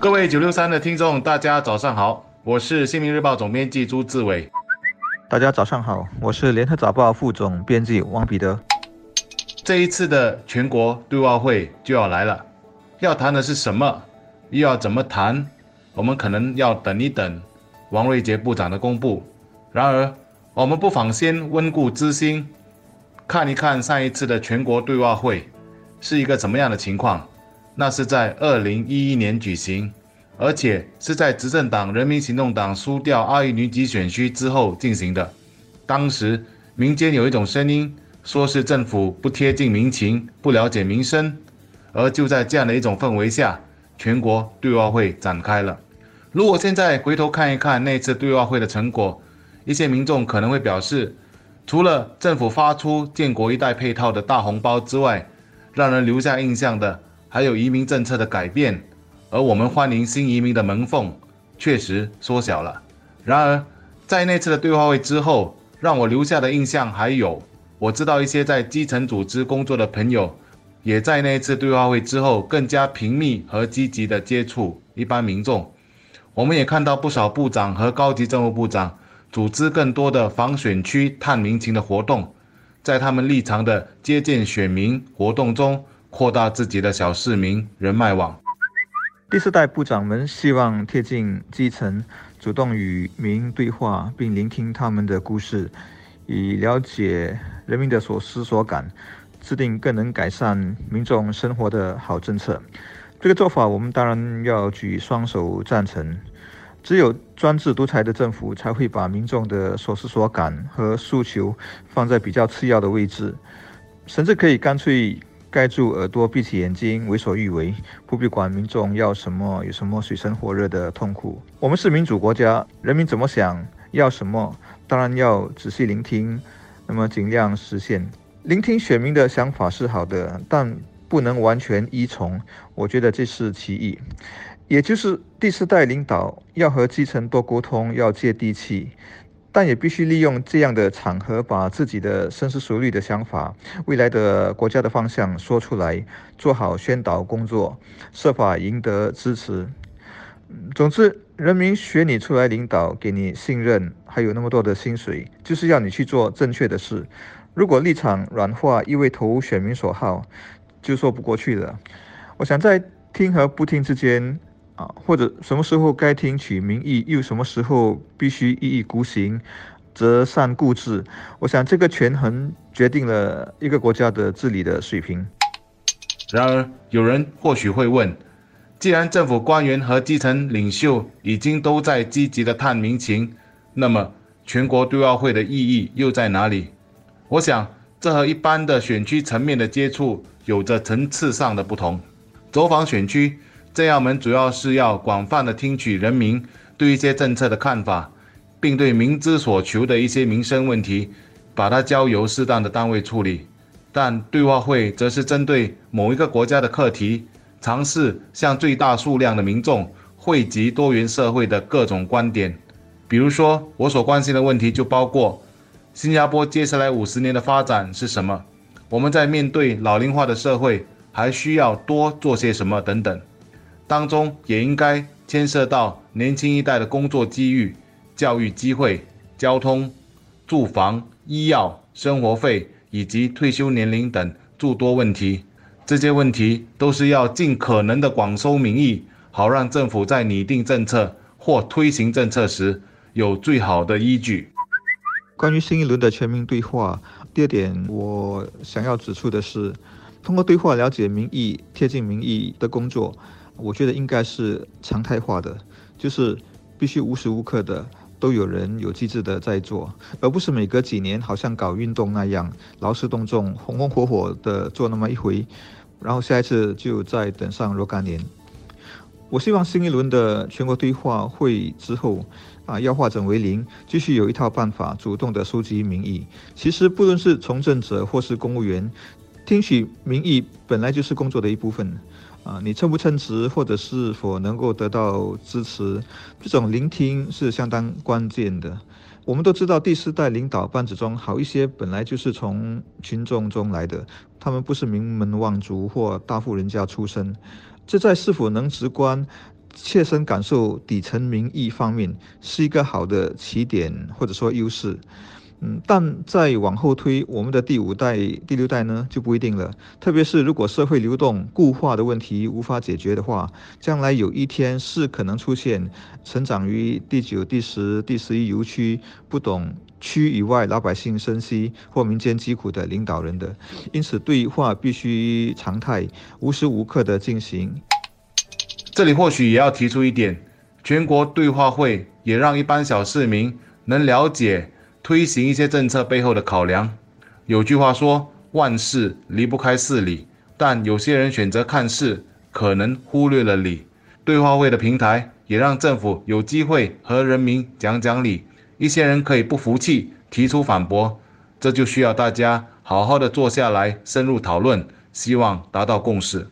各位九六三的听众，大家早上好，我是新民日报总编辑朱志伟。大家早上好，我是联合早报副总编辑王彼得。这一次的全国对外会就要来了，要谈的是什么，又要怎么谈？我们可能要等一等王瑞杰部长的公布。然而，我们不妨先温故知新，看一看上一次的全国对外会是一个怎么样的情况。那是在二零一一年举行，而且是在执政党人民行动党输掉阿育女集选区之后进行的。当时民间有一种声音，说是政府不贴近民情，不了解民生。而就在这样的一种氛围下，全国对外会展开了。如果现在回头看一看那次对外会的成果，一些民众可能会表示，除了政府发出建国一代配套的大红包之外，让人留下印象的。还有移民政策的改变，而我们欢迎新移民的门缝确实缩小了。然而，在那次的对话会之后，让我留下的印象还有，我知道一些在基层组织工作的朋友，也在那一次对话会之后更加频密和积极地接触一般民众。我们也看到不少部长和高级政务部长组织更多的访选区探民情的活动，在他们立场的接见选民活动中。扩大自己的小市民人脉网。第四代部长们希望贴近基层，主动与民对话，并聆听他们的故事，以了解人民的所思所感，制定更能改善民众生活的好政策。这个做法，我们当然要举双手赞成。只有专制独裁的政府，才会把民众的所思所感和诉求放在比较次要的位置，甚至可以干脆。盖住耳朵，闭起眼睛，为所欲为，不必管民众要什么，有什么水深火热的痛苦。我们是民主国家，人民怎么想要什么，当然要仔细聆听，那么尽量实现。聆听选民的想法是好的，但不能完全依从。我觉得这是其一，也就是第四代领导要和基层多沟通，要接地气。但也必须利用这样的场合，把自己的深思熟虑的想法、未来的国家的方向说出来，做好宣导工作，设法赢得支持。总之，人民选你出来领导，给你信任，还有那么多的薪水，就是要你去做正确的事。如果立场软化，一味投选民所好，就说不过去了。我想在听和不听之间。啊，或者什么时候该听取民意，又什么时候必须一意孤行、择善固执？我想这个权衡决定了一个国家的治理的水平。然而，有人或许会问：既然政府官员和基层领袖已经都在积极的探民情，那么全国对外会的意义又在哪里？我想，这和一般的选区层面的接触有着层次上的不同。走访选区。这样，我们主要是要广泛的听取人民对一些政策的看法，并对民之所求的一些民生问题，把它交由适当的单位处理。但对话会则是针对某一个国家的课题，尝试向最大数量的民众汇集多元社会的各种观点。比如说，我所关心的问题就包括新加坡接下来五十年的发展是什么？我们在面对老龄化的社会，还需要多做些什么等等。当中也应该牵涉到年轻一代的工作机遇、教育机会、交通、住房、医药、生活费以及退休年龄等诸多问题。这些问题都是要尽可能的广收民意，好让政府在拟定政策或推行政策时有最好的依据。关于新一轮的全民对话，第二点我想要指出的是，通过对话了解民意、贴近民意的工作。我觉得应该是常态化的，就是必须无时无刻的都有人有机制的在做，而不是每隔几年好像搞运动那样劳师动众、红红火火的做那么一回，然后下一次就再等上若干年。我希望新一轮的全国对话会之后啊，要化整为零，继续有一套办法主动的收集民意。其实不论是从政者或是公务员，听取民意本来就是工作的一部分。啊，你称不称职，或者是否能够得到支持，这种聆听是相当关键的。我们都知道，第四代领导班子中好一些，本来就是从群众中来的，他们不是名门望族或大户人家出身。这在是否能直观切身感受底层民意方面是一个好的起点或者说优势。嗯，但再往后推，我们的第五代、第六代呢就不一定了。特别是如果社会流动固化的问题无法解决的话，将来有一天是可能出现成长于第九、第十、第十一游区、不懂区以外老百姓生息或民间疾苦的领导人的。因此，对话必须常态、无时无刻的进行。这里或许也要提出一点：全国对话会也让一般小市民能了解。推行一些政策背后的考量，有句话说万事离不开事理，但有些人选择看事，可能忽略了理。对话会的平台也让政府有机会和人民讲讲理，一些人可以不服气提出反驳，这就需要大家好好的坐下来深入讨论，希望达到共识。